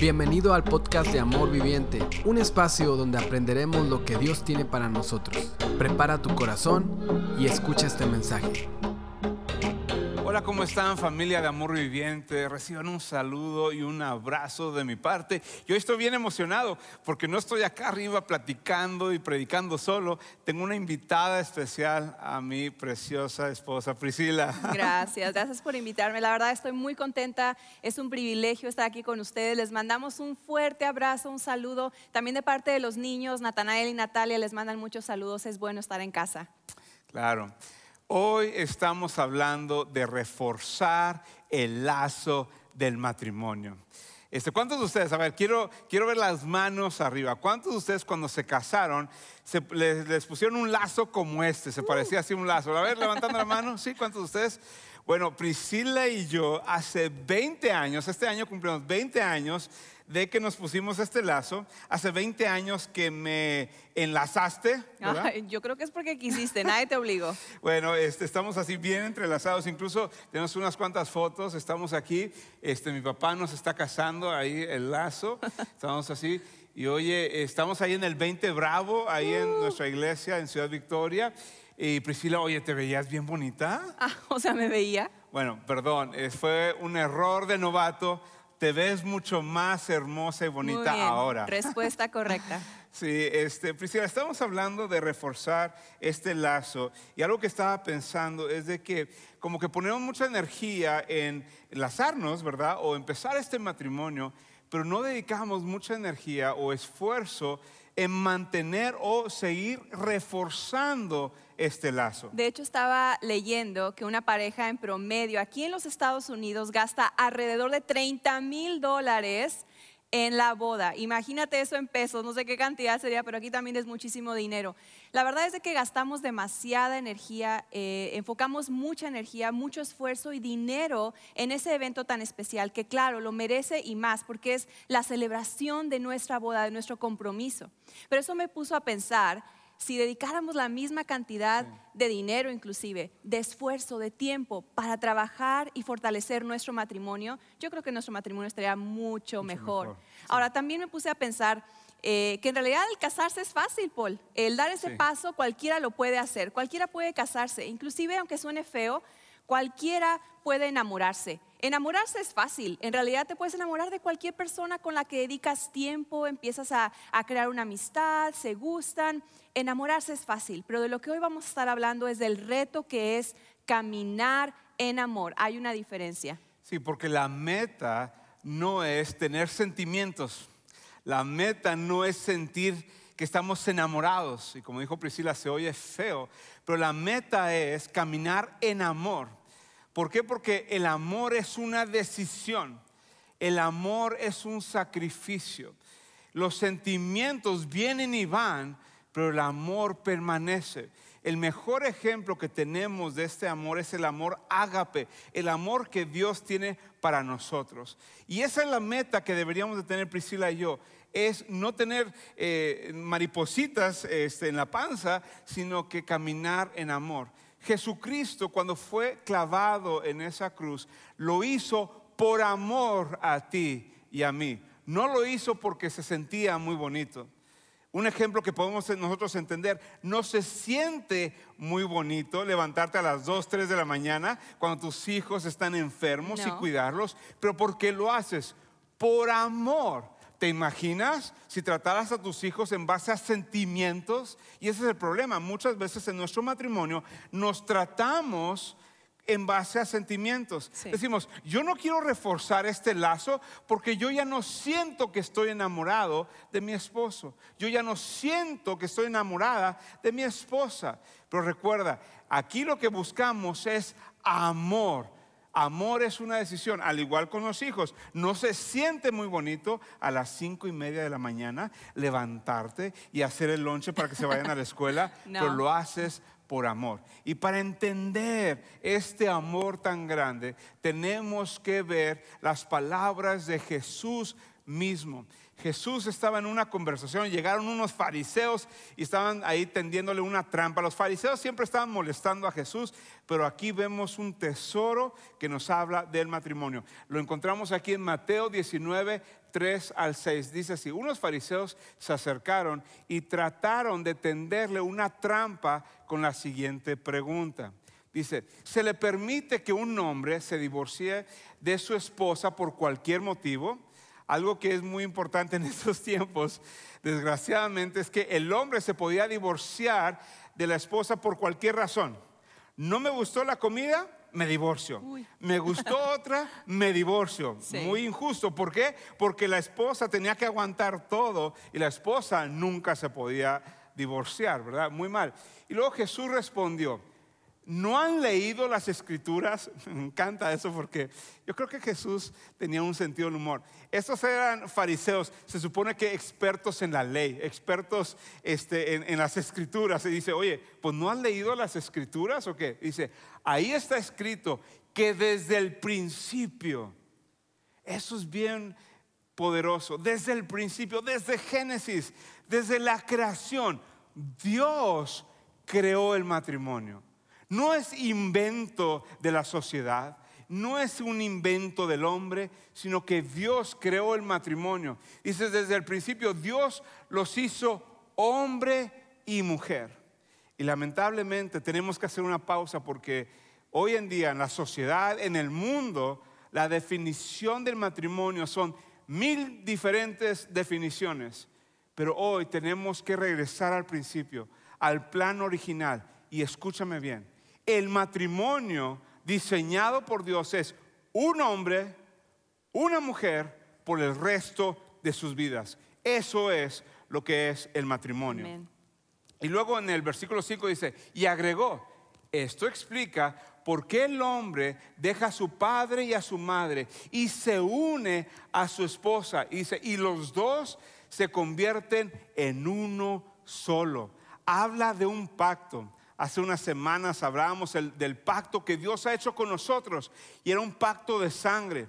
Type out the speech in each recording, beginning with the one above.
Bienvenido al podcast de Amor Viviente, un espacio donde aprenderemos lo que Dios tiene para nosotros. Prepara tu corazón y escucha este mensaje. ¿Cómo están familia de Amor Viviente? Reciban un saludo y un abrazo de mi parte. Yo estoy bien emocionado porque no estoy acá arriba platicando y predicando solo. Tengo una invitada especial a mi preciosa esposa Priscila. Gracias, gracias por invitarme. La verdad estoy muy contenta. Es un privilegio estar aquí con ustedes. Les mandamos un fuerte abrazo, un saludo. También de parte de los niños, Natanael y Natalia les mandan muchos saludos. Es bueno estar en casa. Claro. Hoy estamos hablando de reforzar el lazo del matrimonio. Este, ¿Cuántos de ustedes, a ver, quiero, quiero ver las manos arriba, ¿cuántos de ustedes cuando se casaron se, les, pusieron un lazo como este? Se parecía así un lazo. A ver, levantando la mano, ¿sí? ¿Cuántos de ustedes? Bueno, Priscila y yo hace 20 años, este año cumplimos 20 años de que nos pusimos este lazo. Hace 20 años que me enlazaste. yo creo que es porque quisiste, nadie te obligó. Bueno, este, estamos así bien entrelazados, incluso tenemos unas cuantas fotos, estamos aquí, este, mi papá nos está casando, ahí el lazo, estamos así, y oye, estamos ahí en el 20 Bravo, ahí en nuestra iglesia en Ciudad Victoria, y Priscila, oye, ¿te veías bien bonita? Ah, o sea, me veía. Bueno, perdón, eh, fue un error de novato, te ves mucho más hermosa y Muy bonita bien, ahora. Respuesta correcta. Sí, este, Priscila, estamos hablando de reforzar este lazo y algo que estaba pensando es de que como que ponemos mucha energía en enlazarnos, ¿verdad? O empezar este matrimonio, pero no dedicamos mucha energía o esfuerzo en mantener o seguir reforzando este lazo. De hecho, estaba leyendo que una pareja en promedio aquí en los Estados Unidos gasta alrededor de 30 mil dólares en la boda. Imagínate eso en pesos, no sé qué cantidad sería, pero aquí también es muchísimo dinero. La verdad es de que gastamos demasiada energía, eh, enfocamos mucha energía, mucho esfuerzo y dinero en ese evento tan especial que claro, lo merece y más porque es la celebración de nuestra boda, de nuestro compromiso. Pero eso me puso a pensar si dedicáramos la misma cantidad de dinero inclusive, de esfuerzo, de tiempo para trabajar y fortalecer nuestro matrimonio, yo creo que nuestro matrimonio estaría mucho, mejor. mejor, sí. Ahora, también me puse a pensar eh, que en realidad el casarse es fácil, Paul. El dar ese Sí. paso cualquiera lo puede hacer, cualquiera puede casarse, inclusive aunque suene feo, cualquiera puede enamorarse. Enamorarse es fácil. En realidad te puedes enamorar de cualquier persona con la que dedicas tiempo, empiezas a, crear una amistad, se gustan. Enamorarse es fácil, pero de lo que hoy vamos a estar hablando es del reto que es caminar en amor. Hay una diferencia. Sí, porque la meta no es tener sentimientos. La meta no es sentir que estamos enamorados. Y como dijo Priscila, se oye feo. Pero la meta es caminar en amor. ¿Por qué? Porque el amor es una decisión. El amor es un sacrificio. Los sentimientos vienen y van, pero el amor permanece. El mejor ejemplo que tenemos de este amor es el amor ágape, el amor que Dios tiene para nosotros. Y esa es la meta que deberíamos de tener Priscila y yo, es no tener eh, maripositas este, en la panza, sino que caminar en amor. Jesucristo cuando fue clavado en esa cruz, lo hizo por amor a ti y a mí. No lo hizo porque se sentía muy bonito. Un ejemplo que podemos nosotros entender, no se siente muy bonito levantarte a las 2, 3 de la mañana cuando tus hijos están enfermos y cuidarlos, pero ¿por qué lo haces? Por amor. ¿Te imaginas si trataras a tus hijos en base a sentimientos? Y ese es el problema. Muchas veces en nuestro matrimonio nos tratamos en base a sentimientos. Sí. Decimos, yo no quiero reforzar este lazo porque yo ya no siento que estoy enamorado de mi esposo. Yo ya no siento que estoy enamorada de mi esposa. Pero recuerda, aquí lo que buscamos es amor. Amor es una decisión, al igual con los hijos. No se siente muy bonito a las cinco y media de la mañana levantarte y hacer el lonche para que se vayan a la escuela, No. pero lo haces por amor. Y para entender este amor tan grande, tenemos que ver las palabras de Jesús mismo. Jesús estaba en una conversación, llegaron unos fariseos y estaban ahí tendiéndole una trampa. Los fariseos siempre estaban molestando a Jesús, pero aquí vemos un tesoro que nos habla del matrimonio. Lo encontramos aquí en Mateo 19, 3 al 6. Dice así, unos fariseos se acercaron y trataron de tenderle una trampa con la siguiente pregunta. Dice, ¿se le permite que un hombre se divorcie de su esposa por cualquier motivo? Algo que es muy importante en estos tiempos, desgraciadamente, es que el hombre se podía divorciar de la esposa por cualquier razón. No me gustó la comida, me divorcio. Me gustó otra, me divorcio. Muy injusto. ¿Por qué? Porque la esposa tenía que aguantar todo y la esposa nunca se podía divorciar, ¿verdad? Muy mal. Y luego Jesús respondió, ¿No han leído las escrituras? Me encanta eso porque yo creo que Jesús tenía un sentido del humor. Estos eran fariseos, se supone que expertos en la ley, expertos este, en, las escrituras. Y dice, oye, pues ¿no han leído las escrituras o qué? Dice, ahí está escrito que desde el principio, eso es bien poderoso, desde el principio, desde Génesis, desde la creación, Dios creó el matrimonio. No es invento de la sociedad, no es un invento del hombre, sino que Dios creó el matrimonio. Dice desde el principio, Dios los hizo hombre y mujer. Y lamentablemente tenemos que hacer una pausa porque hoy en día en la sociedad, en el mundo, la definición del matrimonio son mil diferentes definiciones. Pero hoy tenemos que regresar al principio, al plan original. Y escúchame bien, el matrimonio diseñado por Dios es un hombre, una mujer por el resto de sus vidas. Eso es lo que es el matrimonio. Y luego en el versículo 5 dice, y agregó, esto explica por qué el hombre deja a su padre y a su madre y se une a su esposa. Y dice, y los dos se convierten en uno solo. Habla de un pacto. Hace unas semanas hablábamos del pacto que Dios ha hecho con nosotros y era un pacto de sangre.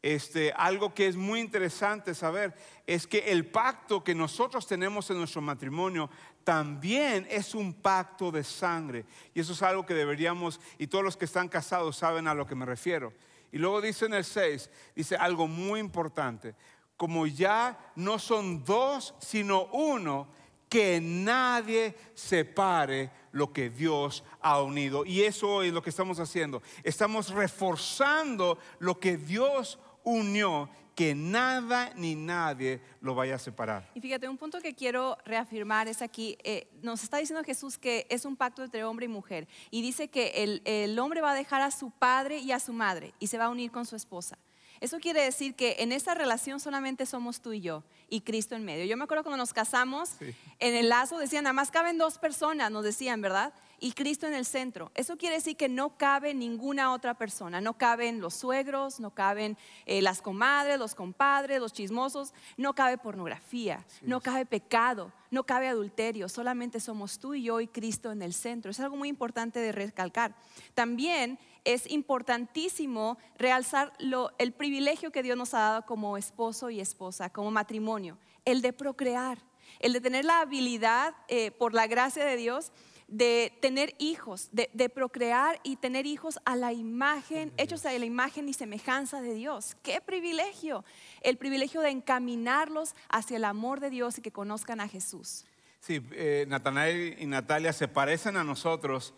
Este, algo que es muy interesante saber es que el pacto que nosotros tenemos en nuestro matrimonio también es un pacto de sangre. Y eso es algo que deberíamos, y todos los que están casados saben a lo que me refiero. Y luego dice en el 6, dice algo muy importante, como ya no son dos, sino uno, que nadie separe lo que Dios ha unido. Y eso es lo que estamos haciendo. Estamos reforzando lo que Dios unió, que nada ni nadie lo vaya a separar. Y fíjate, un punto que quiero reafirmar es aquí, eh, nos está diciendo Jesús que es un pacto entre hombre y mujer. Y dice que el, el hombre va a dejar a su padre y a su madre y se va a unir con su esposa. Eso quiere decir que en esa relación solamente somos tú y yo y Cristo en medio. Yo me acuerdo cuando nos casamos, en el lazo decían, nada más caben dos personas, nos decían, ¿verdad? Y Cristo en el centro. Eso quiere decir que no cabe ninguna otra persona. No caben los suegros, no caben eh, las comadres, los compadres, los chismosos. No cabe pornografía, no cabe pecado, no cabe adulterio. Solamente somos tú y yo y Cristo en el centro. Es algo muy importante de recalcar. También es importantísimo realzar el privilegio que Dios nos ha dado como esposo y esposa, como matrimonio, el de procrear, el de tener la habilidad, eh, por la gracia de Dios, de tener hijos, de, procrear y tener hijos a la imagen, hechos a la imagen y semejanza de Dios. ¡Qué privilegio! El privilegio de encaminarlos hacia el amor de Dios y que conozcan a Jesús. Sí, eh, Natanael y Natalia se parecen a nosotros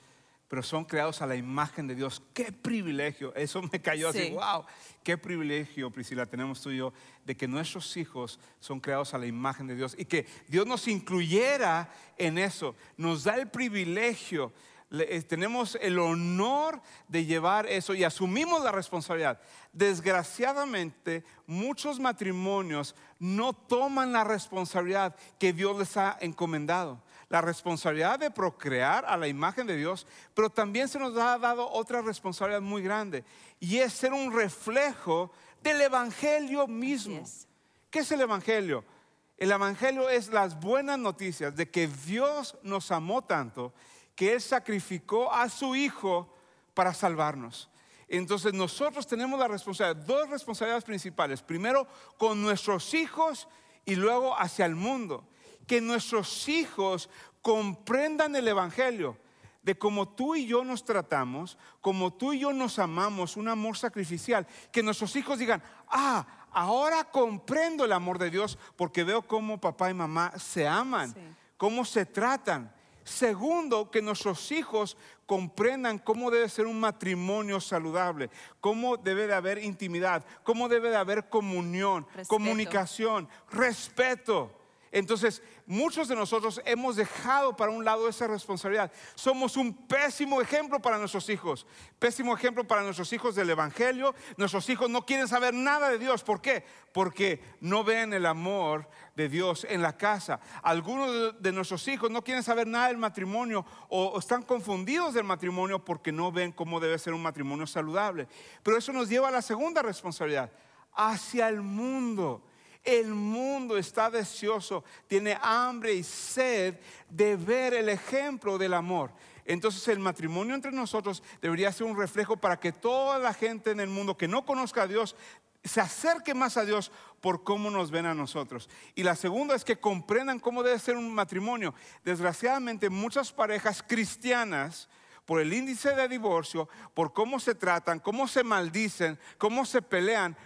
pero son creados a la imagen de Dios. ¡Qué privilegio! Eso me cayó así, wow, qué privilegio, Priscila, tenemos tú y yo, de que nuestros hijos son creados a la imagen de Dios y que Dios nos incluyera en eso. Nos da el privilegio, eh, tenemos el honor de llevar eso y asumimos la responsabilidad. Desgraciadamente, muchos matrimonios no toman la responsabilidad que Dios les ha encomendado la responsabilidad de procrear a la imagen de Dios, pero también se nos ha dado otra responsabilidad muy grande y es ser un reflejo del Evangelio mismo. ¿Qué es el Evangelio? El Evangelio es las buenas noticias de que Dios nos amó tanto que Él sacrificó a su Hijo para salvarnos. Entonces nosotros tenemos la responsabilidad, dos responsabilidades principales. Primero con nuestros hijos y luego hacia el mundo. Que nuestros hijos comprendan el Evangelio de cómo tú y yo nos tratamos, como tú y yo nos amamos, un amor sacrificial. Que nuestros hijos digan, ah, ahora comprendo el amor de Dios porque veo cómo papá y mamá se aman, cómo se tratan. Segundo, que nuestros hijos comprendan cómo debe ser un matrimonio saludable, cómo debe de haber intimidad, cómo debe de haber comunión, comunicación, respeto. Entonces, muchos de nosotros hemos dejado para un lado esa responsabilidad. Somos un pésimo ejemplo para nuestros hijos, pésimo ejemplo para nuestros hijos del Evangelio. Nuestros hijos no quieren saber nada de Dios. ¿Por qué? Porque no ven el amor de Dios en la casa. Algunos de nuestros hijos no quieren saber nada del matrimonio o están confundidos del matrimonio porque no ven cómo debe ser un matrimonio saludable. Pero eso nos lleva a la segunda responsabilidad, hacia el mundo. El mundo está deseoso, tiene hambre y sed de ver el ejemplo del amor. Entonces el matrimonio entre nosotros debería ser un reflejo para que toda la gente en el mundo que no conozca a Dios se acerque más a Dios por cómo nos ven a nosotros. Y la segunda es que comprendan cómo debe ser un matrimonio. Desgraciadamente muchas parejas cristianas, por el índice de divorcio, por cómo se tratan, cómo se maldicen, cómo se pelean,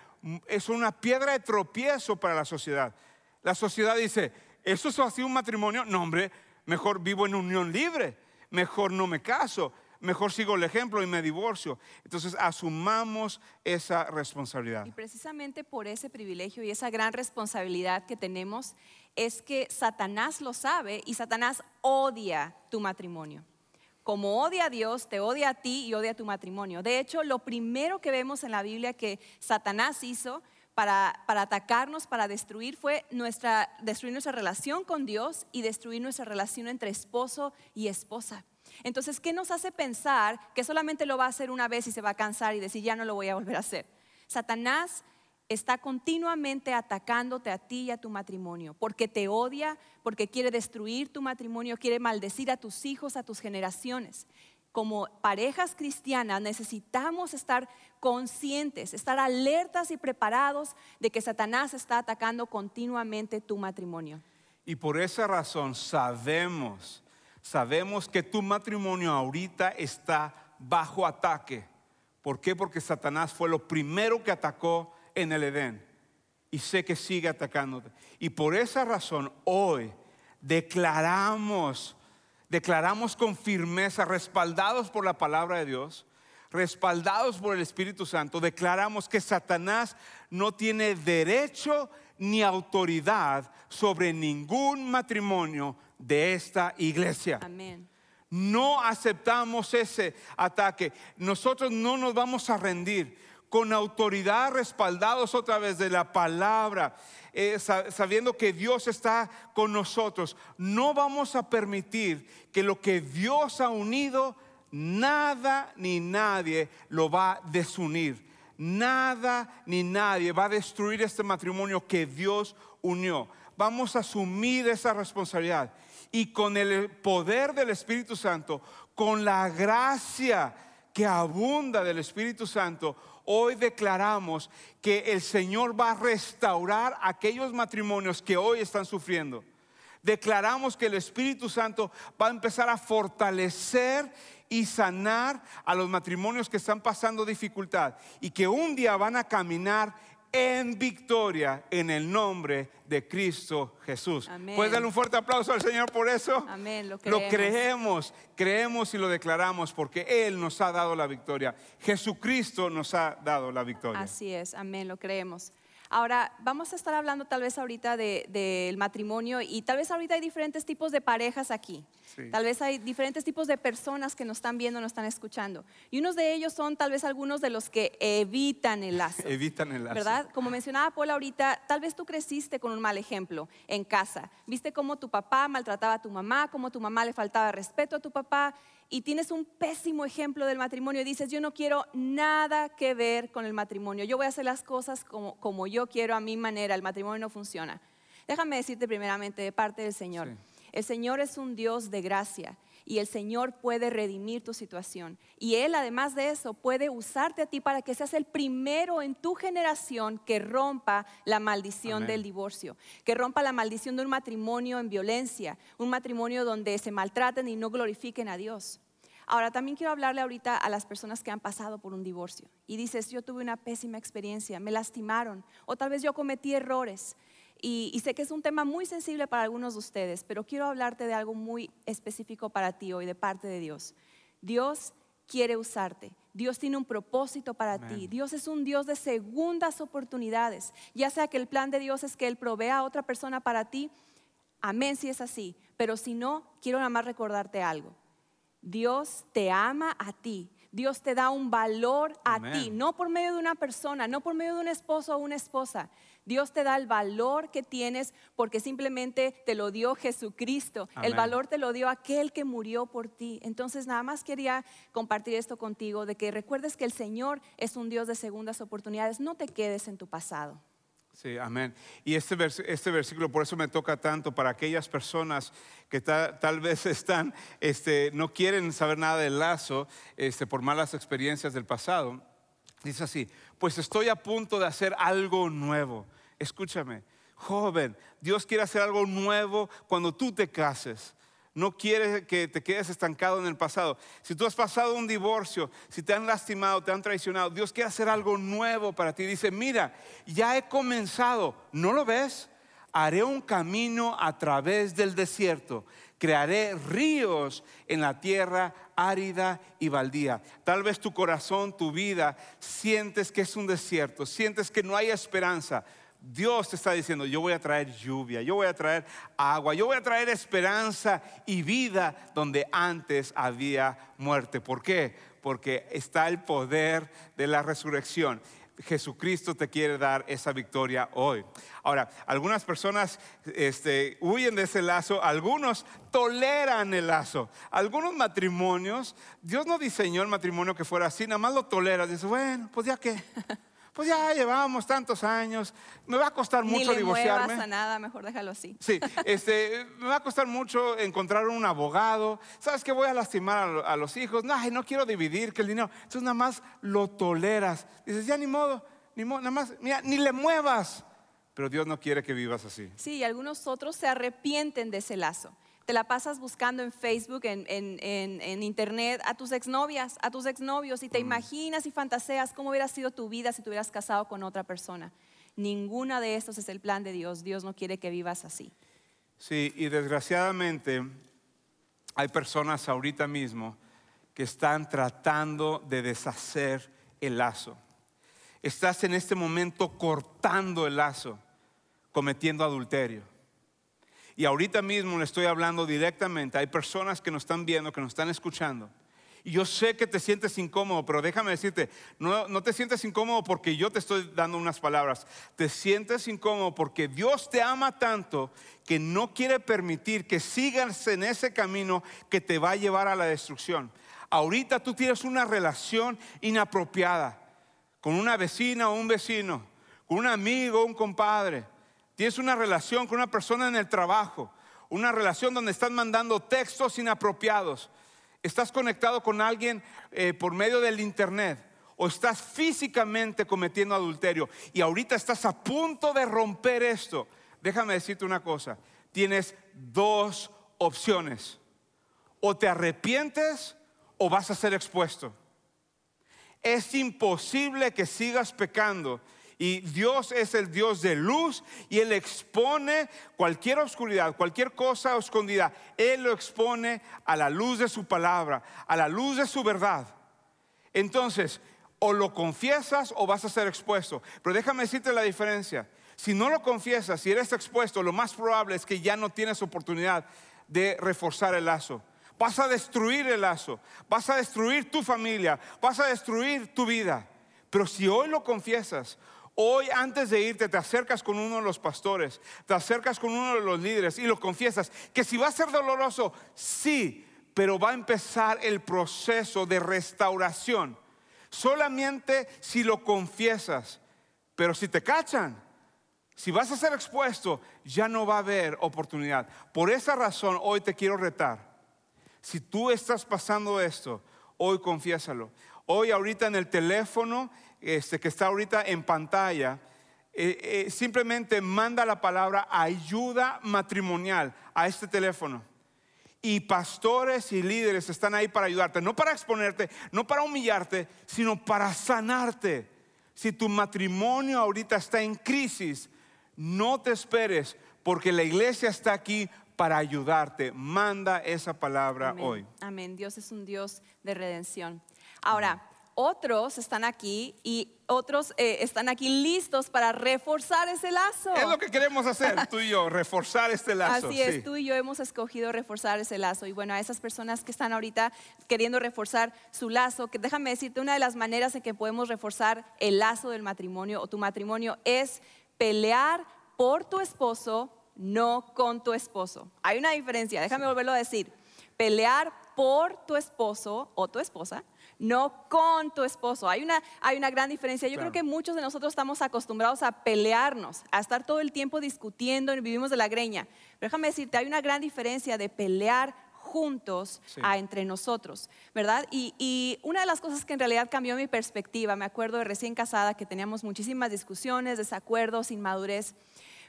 es una piedra de tropiezo para la sociedad. La sociedad dice, ¿eso es así un matrimonio? No, hombre, mejor vivo en unión libre, mejor no me caso, mejor sigo el ejemplo y me divorcio. Entonces asumamos esa responsabilidad. Y precisamente por ese privilegio y esa gran responsabilidad que tenemos es que Satanás lo sabe y Satanás odia tu matrimonio como odia a Dios, te odia a ti y odia a tu matrimonio. De hecho, lo primero que vemos en la Biblia que Satanás hizo para, para, atacarnos, para destruir, fue nuestra, destruir nuestra relación con Dios y destruir nuestra relación entre esposo y esposa. Entonces, ¿qué nos hace pensar que solamente lo va a hacer una vez y se va a cansar y decir, ya no lo voy a volver a hacer? Satanás está continuamente atacándote a ti y a tu matrimonio, porque te odia, porque quiere destruir tu matrimonio, quiere maldecir a tus hijos, a tus generaciones. Como parejas cristianas necesitamos estar conscientes, estar alertas y preparados de que Satanás está atacando continuamente tu matrimonio. Y por esa razón sabemos, sabemos que tu matrimonio ahorita está bajo ataque. ¿Por qué? Porque Satanás fue lo primero que atacó en el Edén y sé que sigue atacándote. Y por esa razón hoy declaramos, declaramos con firmeza, respaldados por la palabra de Dios, respaldados por el Espíritu Santo, declaramos que Satanás no tiene derecho ni autoridad sobre ningún matrimonio de esta iglesia. Amén. No aceptamos ese ataque. Nosotros no nos vamos a rendir con autoridad respaldados otra vez de la palabra, eh, sabiendo que Dios está con nosotros. No vamos a permitir que lo que Dios ha unido, nada ni nadie lo va a desunir. Nada ni nadie va a destruir este matrimonio que Dios unió. Vamos a asumir esa responsabilidad y con el poder del Espíritu Santo, con la gracia que abunda del Espíritu Santo, hoy declaramos que el Señor va a restaurar aquellos matrimonios que hoy están sufriendo. Declaramos que el Espíritu Santo va a empezar a fortalecer y sanar a los matrimonios que están pasando dificultad y que un día van a caminar en victoria en el nombre de Cristo Jesús. ¿Puedes darle un fuerte aplauso al Señor por eso? Amén, lo creemos. Lo creemos, creemos y lo declaramos porque Él nos ha dado la victoria. Jesucristo nos ha dado la victoria. Así es, amén, lo creemos. Ahora, vamos a estar hablando tal vez ahorita del matrimonio y tal vez ahorita hay diferentes tipos de parejas aquí. Tal vez hay diferentes tipos de personas que nos están viendo, nos están escuchando. Y unos de ellos son tal vez algunos de los que evitan el lazo. evitan el lazo. ¿Verdad? Como mencionaba Paul ahorita, tal vez tú creciste con un mal ejemplo en casa. Viste cómo tu papá maltrataba a tu mamá, cómo tu mamá le faltaba respeto a tu papá y tienes un pésimo ejemplo del matrimonio y dices, yo no quiero nada que ver con el matrimonio, yo voy a hacer las cosas como, como yo quiero, a mi manera, el matrimonio no funciona. Déjame decirte primeramente de parte del Señor. El Señor es un Dios de gracia y el Señor puede redimir tu situación. Y Él, además de eso, puede usarte a ti para que seas el primero en tu generación que rompa la maldición Amén. del divorcio, que rompa la maldición de un matrimonio en violencia, un matrimonio donde se maltraten y no glorifiquen a Dios. Ahora, también quiero hablarle ahorita a las personas que han pasado por un divorcio y dices, yo tuve una pésima experiencia, me lastimaron o tal vez yo cometí errores. Y, y sé que es un tema muy sensible para algunos de ustedes, pero quiero hablarte de algo muy específico para ti hoy de parte de Dios. Dios quiere usarte. Dios tiene un propósito para ti. Dios es un Dios de segundas oportunidades. Ya sea que el plan de Dios es que Él provea a otra persona para ti. Amén si es así. Pero si no, quiero nada más recordarte algo. Dios te ama a ti. Dios te da un valor a ti, no por medio de una persona, no por medio de un esposo o una esposa. Dios te da el valor que tienes porque simplemente te lo dio Jesucristo. El valor te lo dio aquel que murió por ti. Entonces nada más quería compartir esto contigo, de que recuerdes que el Señor es un Dios de segundas oportunidades. No te quedes en tu pasado. Sí, amén. Y este, vers- este versículo por eso me toca tanto para aquellas personas que ta- tal vez están, este, no quieren saber nada del lazo este, por malas experiencias del pasado. Dice así, pues estoy a punto de hacer algo nuevo. Escúchame, joven, Dios quiere hacer algo nuevo cuando tú te cases. No quiere que te quedes estancado en el pasado. Si tú has pasado un divorcio, si te han lastimado, te han traicionado, Dios quiere hacer algo nuevo para ti. Dice, mira, ya he comenzado. ¿No lo ves? Haré un camino a través del desierto. Crearé ríos en la tierra árida y baldía. Tal vez tu corazón, tu vida, sientes que es un desierto, sientes que no hay esperanza. Dios te está diciendo, yo voy a traer lluvia, yo voy a traer agua, yo voy a traer esperanza y vida donde antes había muerte. ¿Por qué? Porque está el poder de la resurrección. Jesucristo te quiere dar esa victoria hoy. Ahora, algunas personas este, huyen de ese lazo, algunos toleran el lazo. Algunos matrimonios, Dios no diseñó el matrimonio que fuera así, nada más lo toleras. Dices, bueno, pues ya qué. Pues ya llevamos tantos años, me va a costar Ni mucho le divorciarme. muevas a nada, mejor déjalo así. Sí, este, me va a costar mucho encontrar un abogado. ¿Sabes que voy a lastimar a los hijos? No, ay, no quiero dividir que el dinero. Entonces nada más lo toleras. Dices, ya ni modo, ni modo, nada más, mira, ni le muevas. Pero Dios no quiere que vivas así. Sí, y algunos otros se arrepienten de ese lazo. Te la pasas buscando en Facebook, en, en- en- en Internet, a tus exnovias, a tus exnovios, y te imaginas y fantaseas cómo hubiera sido tu vida si te hubieras casado con otra persona. Ninguna de estos es el plan de Dios. Dios no quiere que vivas así. Sí, y desgraciadamente hay personas ahorita mismo que están tratando de deshacer el lazo. Estás en este momento cortando el lazo, cometiendo adulterio. Y ahorita mismo le estoy hablando directamente. Hay personas que nos están viendo, que nos están escuchando. Y yo sé que te sientes incómodo, pero déjame decirte, no, no te sientes incómodo porque yo te estoy dando unas palabras. Te sientes incómodo porque Dios te ama tanto que no quiere permitir que sigas en ese camino que te va a llevar a la destrucción. Ahorita tú tienes una relación inapropiada con una vecina o un vecino, con un amigo o un compadre. Tienes una relación con una persona en el trabajo, una relación donde están mandando textos inapropiados. Estás conectado con alguien eh, por medio del internet o estás físicamente cometiendo adulterio y ahorita estás a punto de romper esto. Déjame decirte una cosa, tienes dos opciones. O te arrepientes o vas a ser expuesto. Es imposible que sigas pecando. Y Dios es el Dios de luz y Él expone cualquier oscuridad, cualquier cosa escondida. Él lo expone a la luz de su palabra, a la luz de su verdad. Entonces, o lo confiesas o vas a ser expuesto. Pero déjame decirte la diferencia. Si no lo confiesas, si eres expuesto, lo más probable es que ya no tienes oportunidad de reforzar el lazo. Vas a destruir el lazo, vas a destruir tu familia, vas a destruir tu vida. Pero si hoy lo confiesas, hoy antes de irte te acercas con uno de los pastores, te acercas con uno de los líderes y lo confiesas, que si va a ser doloroso, sí, pero va a empezar el proceso de restauración. Solamente si lo confiesas, pero si te cachan, si vas a ser expuesto, ya no va a haber oportunidad. Por esa razón hoy te quiero retar. Si tú estás pasando esto, hoy confiésalo. Hoy ahorita en el teléfono, este, que está ahorita en pantalla, eh, eh, simplemente manda la palabra ayuda matrimonial a este teléfono. Y pastores y líderes están ahí para ayudarte, no para exponerte, no para humillarte, sino para sanarte. Si tu matrimonio ahorita está en crisis, no te esperes, porque la iglesia está aquí para ayudarte. Manda esa palabra Amén. hoy. Amén. Dios es un Dios de redención. Ahora, otros están aquí y otros eh, están aquí listos para reforzar ese lazo. Es lo que queremos hacer, tú y yo, reforzar este lazo. Así es, sí. tú y yo hemos escogido reforzar ese lazo. Y bueno, a esas personas que están ahorita queriendo reforzar su lazo, que déjame decirte, una de las maneras en que podemos reforzar el lazo del matrimonio o tu matrimonio es pelear por tu esposo, no con tu esposo. Hay una diferencia, déjame volverlo a decir. Pelear por tu esposo o tu esposa, no con tu esposo. Hay una, hay una gran diferencia. Yo Claro. creo que muchos de nosotros estamos acostumbrados a pelearnos, a estar todo el tiempo discutiendo y vivimos de la greña. Pero déjame decirte, hay una gran diferencia de pelear juntos Sí. a entre nosotros, ¿verdad? Y, y una de las cosas que en realidad cambió mi perspectiva, me acuerdo de recién casada que teníamos muchísimas discusiones, desacuerdos, inmadurez,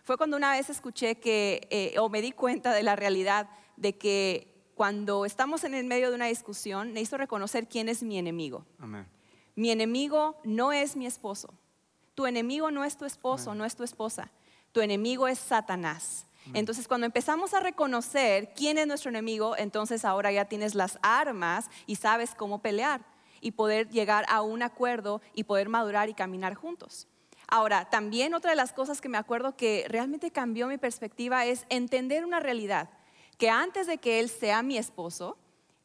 fue cuando una vez escuché que, eh, o me di cuenta de la realidad de que cuando estamos en el medio de una discusión, necesito reconocer quién es mi enemigo. Amén. Mi enemigo no es mi esposo. Tu enemigo no es tu esposo, no es tu esposa. Tu enemigo es Satanás. Entonces, cuando empezamos a reconocer quién es nuestro enemigo, entonces ahora ya tienes las armas y sabes cómo pelear y poder llegar a un acuerdo y poder madurar y caminar juntos. Ahora, también otra de las cosas que me acuerdo que realmente cambió mi perspectiva es entender una realidad, que antes de que él sea mi esposo,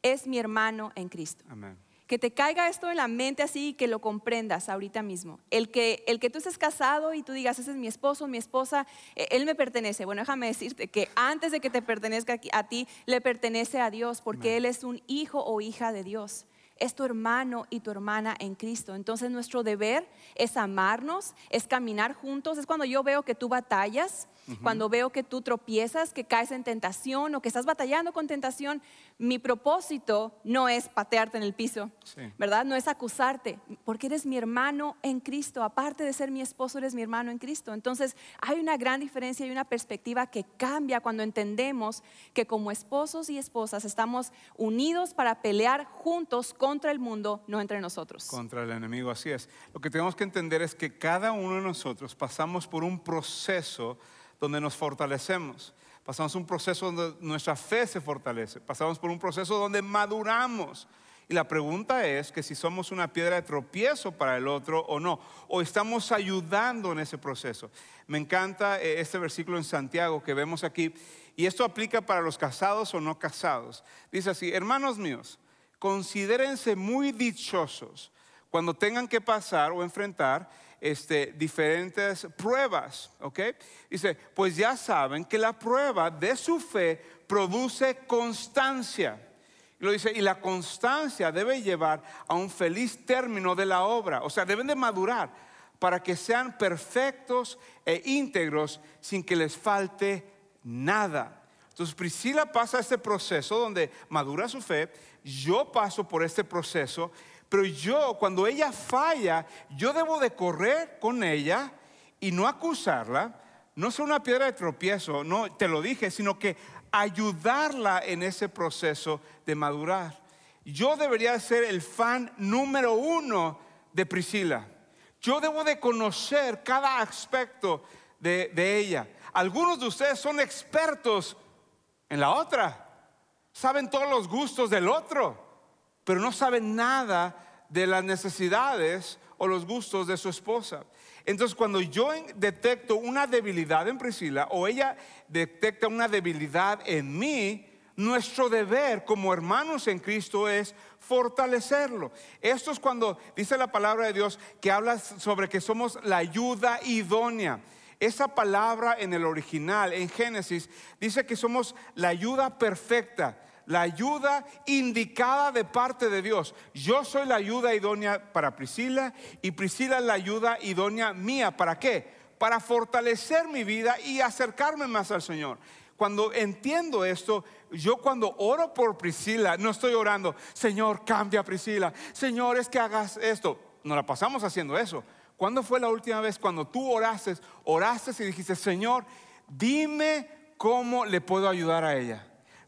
es mi hermano en Cristo. Amén. Que te caiga esto en la mente así y que lo comprendas ahorita mismo. El que, el que tú estés casado y tú digas, ese es mi esposo, mi esposa, eh, él me pertenece. Bueno, déjame decirte que antes de que te pertenezca a ti, le pertenece a Dios, porque él es un hijo o hija de Dios. Es tu hermano y tu hermana en Cristo. Entonces nuestro deber es amarnos, es caminar juntos. Es cuando yo veo que tú batallas, cuando veo que tú tropiezas, que caes en tentación o que estás batallando con tentación. Mi propósito no es patearte en el piso, Sí. ¿verdad? No es acusarte, porque eres mi hermano en Cristo. Aparte de ser mi esposo, eres mi hermano en Cristo. Entonces hay una gran diferencia y una perspectiva que cambia cuando entendemos que como esposos y esposas estamos unidos para pelear juntos contra el mundo, no entre nosotros. Contra el enemigo, así es. Lo que tenemos que entender es que cada uno de nosotros pasamos por un proceso donde nos fortalecemos. Pasamos un proceso donde nuestra fe se fortalece. Pasamos por un proceso donde maduramos. Y la pregunta es que si somos una piedra de tropiezo para el otro o no, o estamos ayudando en ese proceso. Me encanta eh, este versículo en Santiago que vemos aquí, y esto aplica para los casados o no casados. Dice así, hermanos míos, considérense muy dichosos cuando tengan que pasar o enfrentar este, diferentes pruebas, ¿ok? Dice, pues ya saben que la prueba de su fe produce constancia. Lo dice, y la constancia debe llevar a un feliz término de la obra, o sea, deben de madurar para que sean perfectos e íntegros sin que les falte nada. Entonces Priscila pasa este proceso donde madura su fe, yo paso por este proceso, pero yo cuando ella falla, yo debo de correr con ella y no acusarla, no ser una piedra de tropiezo, no te lo dije, sino que ayudarla en ese proceso de madurar. Yo debería ser el fan número uno de Priscila. Yo debo de conocer cada aspecto de, de ella. Algunos de ustedes son expertos en la otra. Saben todos los gustos del otro, pero no saben nada de las necesidades o los gustos de su esposa. Entonces, cuando yo detecto una debilidad en Priscila o ella detecta una debilidad en mí, nuestro deber como hermanos en Cristo es fortalecerlo. Esto es cuando dice la palabra de Dios que habla sobre que somos la ayuda idónea. Esa palabra en el original, en Génesis, dice que somos la ayuda perfecta, la ayuda indicada de parte de Dios. Yo soy la ayuda idónea para Priscila y Priscila la ayuda idónea mía. ¿Para qué? Para fortalecer mi vida y acercarme más al Señor. Cuando entiendo esto, yo cuando oro por Priscila, no estoy orando, Señor, cambia a Priscila, Señor, es que hagas esto. No la pasamos haciendo eso. ¿Cuándo fue la última vez cuando tú oraste, oraste y dijiste, Señor, dime cómo le puedo ayudar a ella?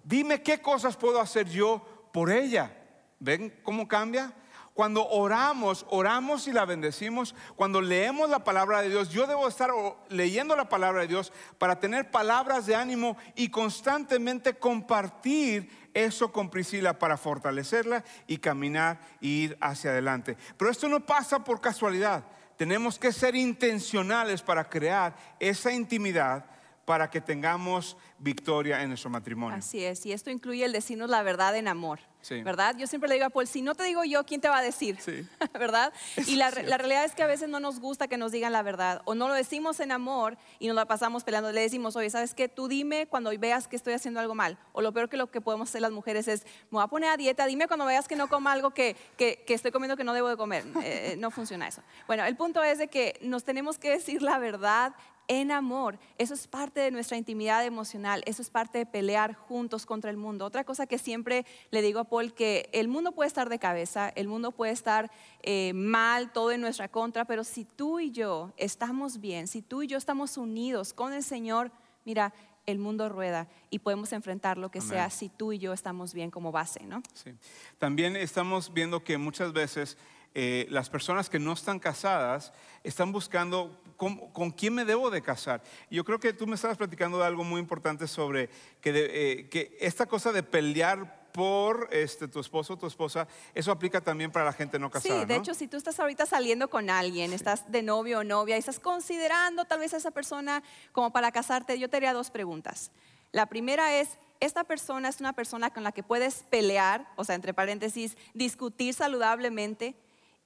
Dime qué cosas puedo hacer yo por ella. ¿Ven cómo cambia? Cuando oramos, oramos y la bendecimos. Cuando leemos la palabra de Dios, yo debo estar leyendo la palabra de Dios para tener palabras de ánimo y constantemente compartir eso con Priscila para fortalecerla y caminar e ir hacia adelante. Pero esto no pasa por casualidad. Tenemos que ser intencionales para crear esa intimidad para que tengamos victoria en nuestro matrimonio. Así es, y esto incluye el decirnos la verdad en amor. ¿Verdad? Yo siempre le digo a Paul, si no te digo yo, ¿quién te va a decir? ¿Verdad? y la, realidad es que a veces no nos gusta que nos digan la verdad, o no lo decimos en amor y nos la pasamos peleando. Le decimos, oye, ¿sabes qué? Tú dime cuando veas que estoy haciendo algo mal. O lo peor que lo que podemos hacer las mujeres es, me voy a poner a dieta, dime cuando veas que no coma algo que, que, estoy comiendo que no debo de comer. Eh, no funciona eso. Bueno, el punto es de que nos tenemos que decir la verdad en amor. Eso es parte de nuestra intimidad emocional, eso es parte de pelear juntos contra el mundo. Otra cosa que siempre le digo a Paul, que el mundo puede estar de cabeza, el mundo puede estar eh, mal, todo en nuestra contra, pero si tú y yo estamos bien, si tú y yo estamos unidos con el Señor, mira, el mundo rueda y podemos enfrentar lo que sea si tú y yo estamos bien como base, ¿no? Sí. También estamos viendo que muchas veces eh, las personas que no están casadas están buscando con, quién me debo de casar. Yo creo que tú me estabas platicando de algo muy importante sobre que, eh, que esta cosa de pelear por este, tu esposo o tu esposa, eso aplica también para la gente no casada. Sí, de hecho, si tú estás ahorita saliendo con alguien, estás de novio o novia y estás considerando tal vez a esa persona como para casarte, yo te haría dos preguntas. La primera es, esta persona es una persona con la que puedes pelear, o sea, entre paréntesis, discutir saludablemente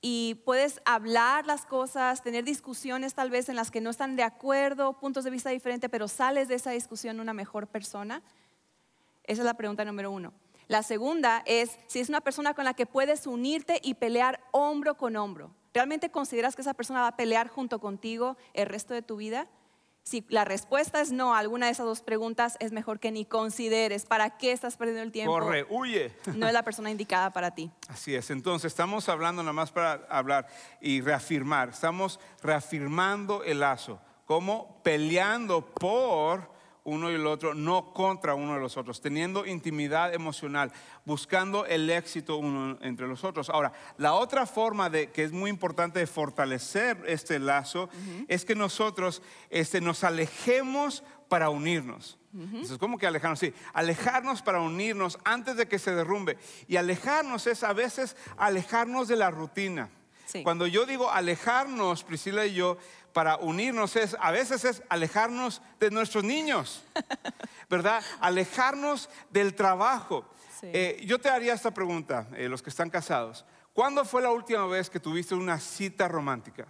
y puedes hablar las cosas, tener discusiones tal vez en las que no están de acuerdo, puntos de vista diferentes, pero sales de esa discusión una mejor persona? Esa es la pregunta número uno. La segunda es si es una persona con la que puedes unirte y pelear hombro con hombro. ¿Realmente consideras que esa persona va a pelear junto contigo el resto de tu vida? Si la respuesta es no a alguna de esas dos preguntas, es mejor que ni consideres. ¿Para qué estás perdiendo el tiempo? Corre, huye. No es la persona indicada para ti. Así es. Entonces, estamos hablando nada más para hablar y reafirmar. Estamos reafirmando el lazo. Como peleando por uno y el otro, no contra uno de los otros, teniendo intimidad emocional, buscando el éxito uno entre los otros. Ahora, la otra forma de, que es muy importante de fortalecer este lazo es que nosotros este, nos alejemos para unirnos. Entonces, ¿cómo que alejarnos? Sí, alejarnos para unirnos antes de que se derrumbe. Y alejarnos es a veces alejarnos de la rutina. Cuando yo digo alejarnos, Priscila y yo, para unirnos es, a veces es alejarnos de nuestros niños, ¿verdad? Alejarnos del trabajo. Eh, yo te haría esta pregunta, eh, los que están casados. ¿Cuándo fue la última vez que tuviste una cita romántica?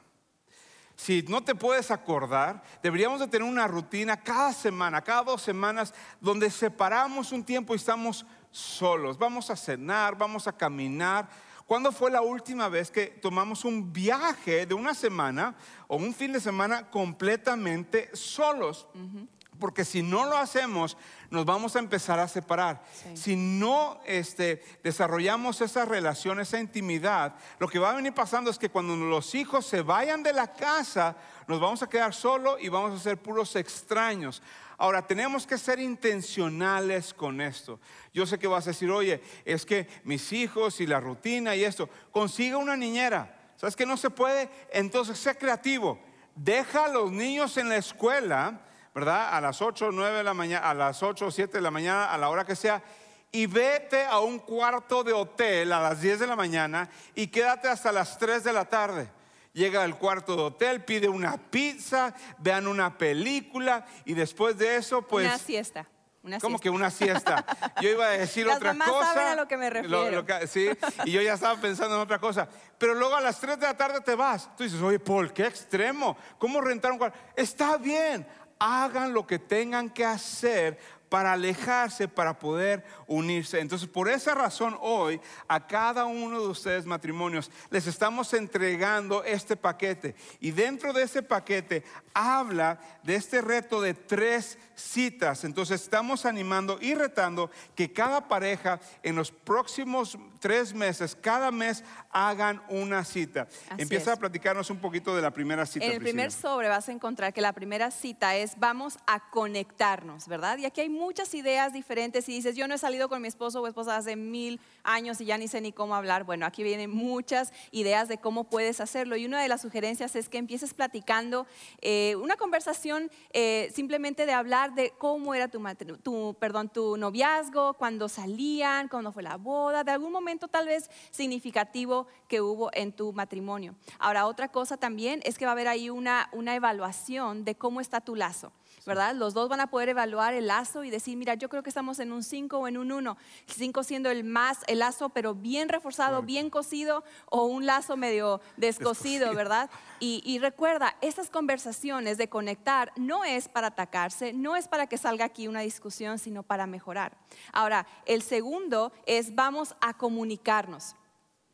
Si no te puedes acordar, deberíamos de tener una rutina cada semana, cada dos semanas, donde separamos un tiempo y estamos solos. Vamos a cenar, vamos a caminar, ¿Cuándo fue la última vez que tomamos un viaje de una semana o un fin de semana completamente solos? Porque si no lo hacemos, nos vamos a empezar a separar. Si no este, desarrollamos esa relación, esa intimidad, lo que va a venir pasando es que cuando los hijos se vayan de la casa, nos vamos a quedar solos y vamos a ser puros extraños. Ahora, tenemos que ser intencionales con esto. Yo sé que vas a decir, oye, es que mis hijos y la rutina y esto, consiga una niñera. ¿Sabes que no se puede? Entonces, sé creativo. Deja a los niños en la escuela, ¿verdad? A las 8 o 9 de la mañana, a las 8 o 7 de la mañana, a la hora que sea, y vete a un cuarto de hotel a las 10 de la mañana y quédate hasta las 3 de la tarde llega al cuarto de hotel, pide una pizza, vean una película y después de eso, pues... Una siesta. Una ¿Cómo que una siesta? Yo iba a decir otra cosa. Saben a lo que me refiero. sí, y yo ya estaba pensando en otra cosa. Pero luego a las 3 de la tarde te vas. Tú dices, oye, Paul, qué extremo. ¿Cómo rentar un cuarto? Está bien, hagan lo que tengan que hacer para alejarse, para poder unirse. Entonces, por esa razón hoy, a cada uno de ustedes matrimonios, les estamos entregando este paquete. Y dentro de ese paquete habla de este reto de tres citas. Entonces, estamos animando y retando que cada pareja en los próximos tres meses, cada mes, hagan una cita. Así Empieza es. a platicarnos un poquito de la primera cita. En el primer Priscila. sobre vas a encontrar que la primera cita es vamos a conectarnos, ¿verdad? Y aquí hay muchas ideas diferentes. Y dices, yo no he salido con mi esposo o esposa hace mil años y ya ni sé ni cómo hablar. Bueno, aquí vienen muchas ideas de cómo puedes hacerlo. Y una de las sugerencias es que empieces platicando eh, una conversación eh, simplemente de hablar de cómo era tu, tu, perdón, tu noviazgo, cuando salían, cuándo fue la boda, de algún momento tal vez significativo que hubo en tu matrimonio. Ahora, otra cosa también es que va a haber ahí una, una evaluación de cómo está tu lazo. ¿Verdad? Los dos van a poder evaluar el lazo y decir, mira, yo creo que estamos en un 5 o en un 1. 5 siendo el más, el lazo, pero bien reforzado, bien cosido, o un lazo medio descosido, Descosido. ¿verdad? Y, y recuerda, estas conversaciones de conectar no es para atacarse, no es para que salga aquí una discusión, sino para mejorar. Ahora, el segundo es vamos a comunicarnos.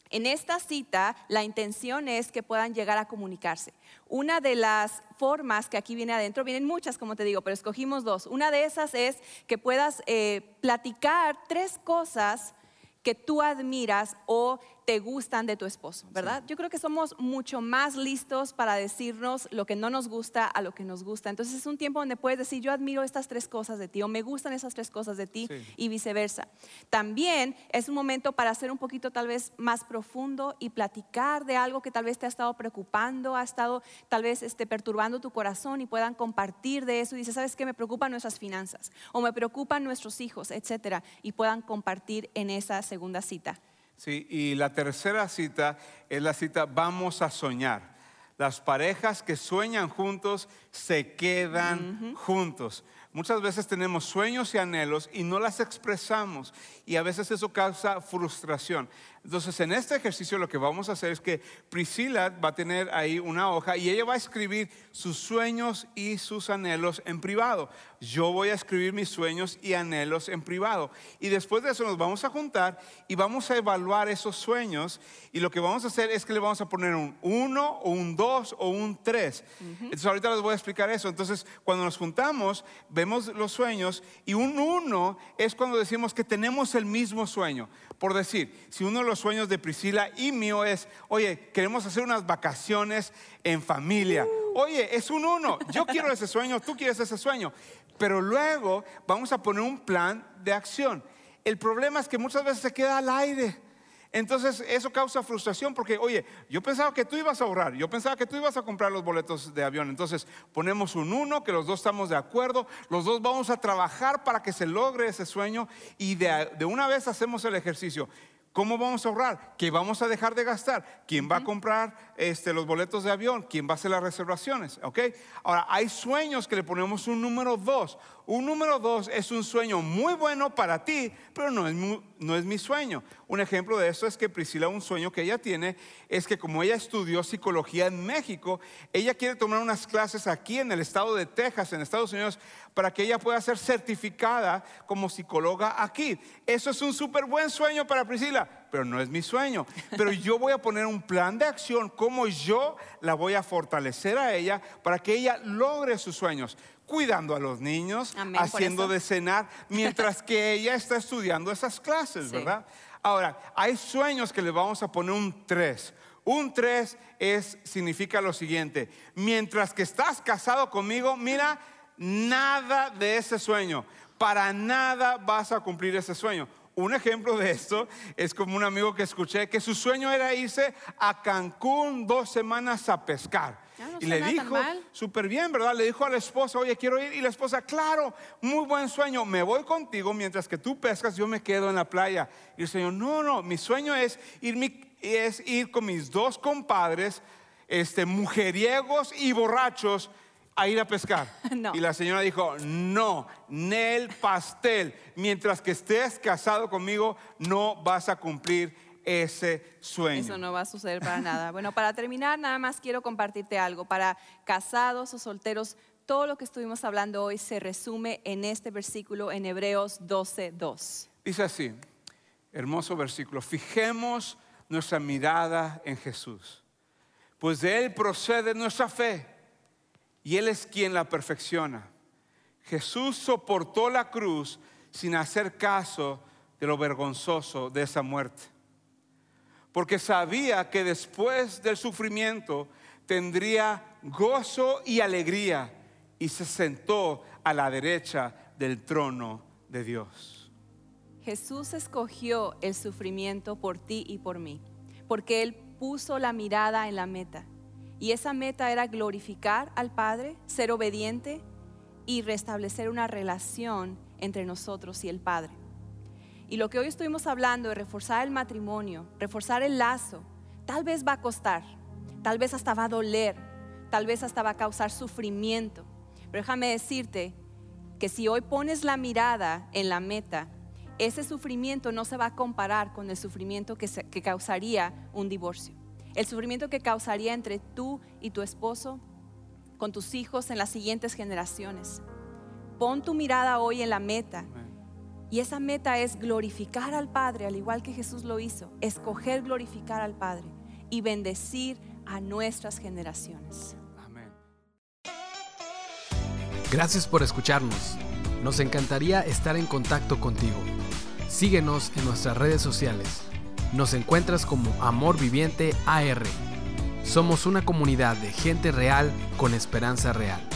En esta cita, la intención es que puedan llegar a comunicarse. Una de las formas que aquí viene adentro, vienen muchas, como te digo, pero escogimos dos. Una de esas es que puedas eh, platicar tres cosas que tú admiras o te gustan de tu esposo, ¿verdad? Yo creo que somos mucho más listos para decirnos lo que no nos gusta a lo que nos gusta. Entonces es un tiempo donde puedes decir, yo admiro estas tres cosas de ti o me gustan esas tres cosas de ti Sí. y viceversa. También es un momento para ser un poquito tal vez más profundo y platicar de algo que tal vez te ha estado preocupando, ha estado tal vez este, perturbando tu corazón y puedan compartir de eso y dices, ¿sabes qué? Me preocupan nuestras finanzas o me preocupan nuestros hijos, etcétera, y puedan compartir en esa segunda cita. Sí, y la tercera cita es la cita vamos a soñar. Las parejas que sueñan juntos se quedan juntos. Muchas veces tenemos sueños y anhelos y no las expresamos y a veces eso causa frustración. Entonces en este ejercicio lo que vamos a hacer es que Priscila va a tener ahí una hoja y ella va a escribir sus sueños y sus anhelos en privado. Yo voy a escribir mis sueños y anhelos en privado. Y después de eso nos vamos a juntar y vamos a evaluar esos sueños y lo que vamos a hacer es que le vamos a poner un 1 o un 2 o un 3. Entonces ahorita les voy a explicar eso. Entonces cuando nos juntamos vemos los sueños y un 1 es cuando decimos que tenemos el mismo sueño. Por decir, si uno de los sueños de Priscila y mío es, oye, queremos hacer unas vacaciones en familia. Oye, es un uno. Yo quiero ese sueño, tú quieres ese sueño. Pero luego vamos a poner un plan de acción. El problema es que muchas veces se queda al aire. Entonces eso causa frustración porque, oye, yo pensaba que tú ibas a ahorrar, yo pensaba que tú ibas a comprar los boletos de avión. Entonces ponemos un uno, que los dos estamos de acuerdo, los dos vamos a trabajar para que se logre ese sueño y de, de una vez hacemos el ejercicio. ¿Cómo vamos a ahorrar? ¿Qué vamos a dejar de gastar? ¿Quién va a comprar este, los boletos de avión? ¿Quién va a hacer las reservaciones? ¿Ok? Ahora, hay sueños que le ponemos un número dos. Un número dos es un sueño muy bueno para ti, pero no es, no es mi sueño. Un ejemplo de eso es que Priscila, un sueño que ella tiene, es que como ella estudió psicología en México, ella quiere tomar unas clases aquí en el estado de Texas, en Estados Unidos, para que ella pueda ser certificada como psicóloga aquí. Eso es un súper buen sueño para Priscila, pero no es mi sueño. Pero yo voy a poner un plan de acción, como yo la voy a fortalecer a ella para que ella logre sus sueños. Cuidando a los niños, Amén, haciendo de cenar, mientras que ella está estudiando esas clases, Sí. ¿verdad? Ahora, hay sueños que le vamos a poner un 3. Un 3 es, significa lo siguiente, mientras que estás casado conmigo, mira, nada de ese sueño, para nada vas a cumplir ese sueño. Un ejemplo de esto es como un amigo que escuché que su sueño era irse a Cancún dos semanas a pescar. Ah, no y le dijo, súper bien, ¿verdad? Le dijo a la esposa, oye, quiero ir. Y la esposa, claro, muy buen sueño. Me voy contigo mientras que tú pescas, yo me quedo en la playa. Y el señor, no, no, mi sueño es ir, mi- es ir con mis dos compadres, este, mujeriegos y borrachos, a ir a pescar. No. Y la señora dijo, no, Nel pastel. Mientras que estés casado conmigo, no vas a cumplir ese sueño. Eso no va a suceder para nada. Bueno, para terminar, nada más quiero compartirte algo. Para casados o solteros, todo lo que estuvimos hablando hoy se resume en este versículo en Hebreos 12:2. Dice así, hermoso versículo, fijemos nuestra mirada en Jesús, pues de Él procede nuestra fe y Él es quien la perfecciona. Jesús soportó la cruz sin hacer caso de lo vergonzoso de esa muerte, porque sabía que después del sufrimiento tendría gozo y alegría y se sentó a la derecha del trono de Dios. Jesús escogió el sufrimiento por ti y por mí, porque Él puso la mirada en la meta. Y esa meta era glorificar al Padre, ser obediente y restablecer una relación entre nosotros y el Padre. Y lo que hoy estuvimos hablando de reforzar el matrimonio, reforzar el lazo, tal vez va a costar, tal vez hasta va a doler, tal vez hasta va a causar sufrimiento. Pero déjame decirte que si hoy pones la mirada en la meta, ese sufrimiento no se va a comparar con el sufrimiento que, que causaría un divorcio. El sufrimiento que causaría entre tú y tu esposo, con tus hijos en las siguientes generaciones. Pon tu mirada hoy en la meta. Y esa meta es glorificar al Padre, al igual que Jesús lo hizo. Escoger glorificar al Padre y bendecir a nuestras generaciones. Amén. Gracias por escucharnos. Nos encantaría estar en contacto contigo. Síguenos en nuestras redes sociales. Nos encuentras como Amor Viviente AR. Somos una comunidad de gente real con esperanza real.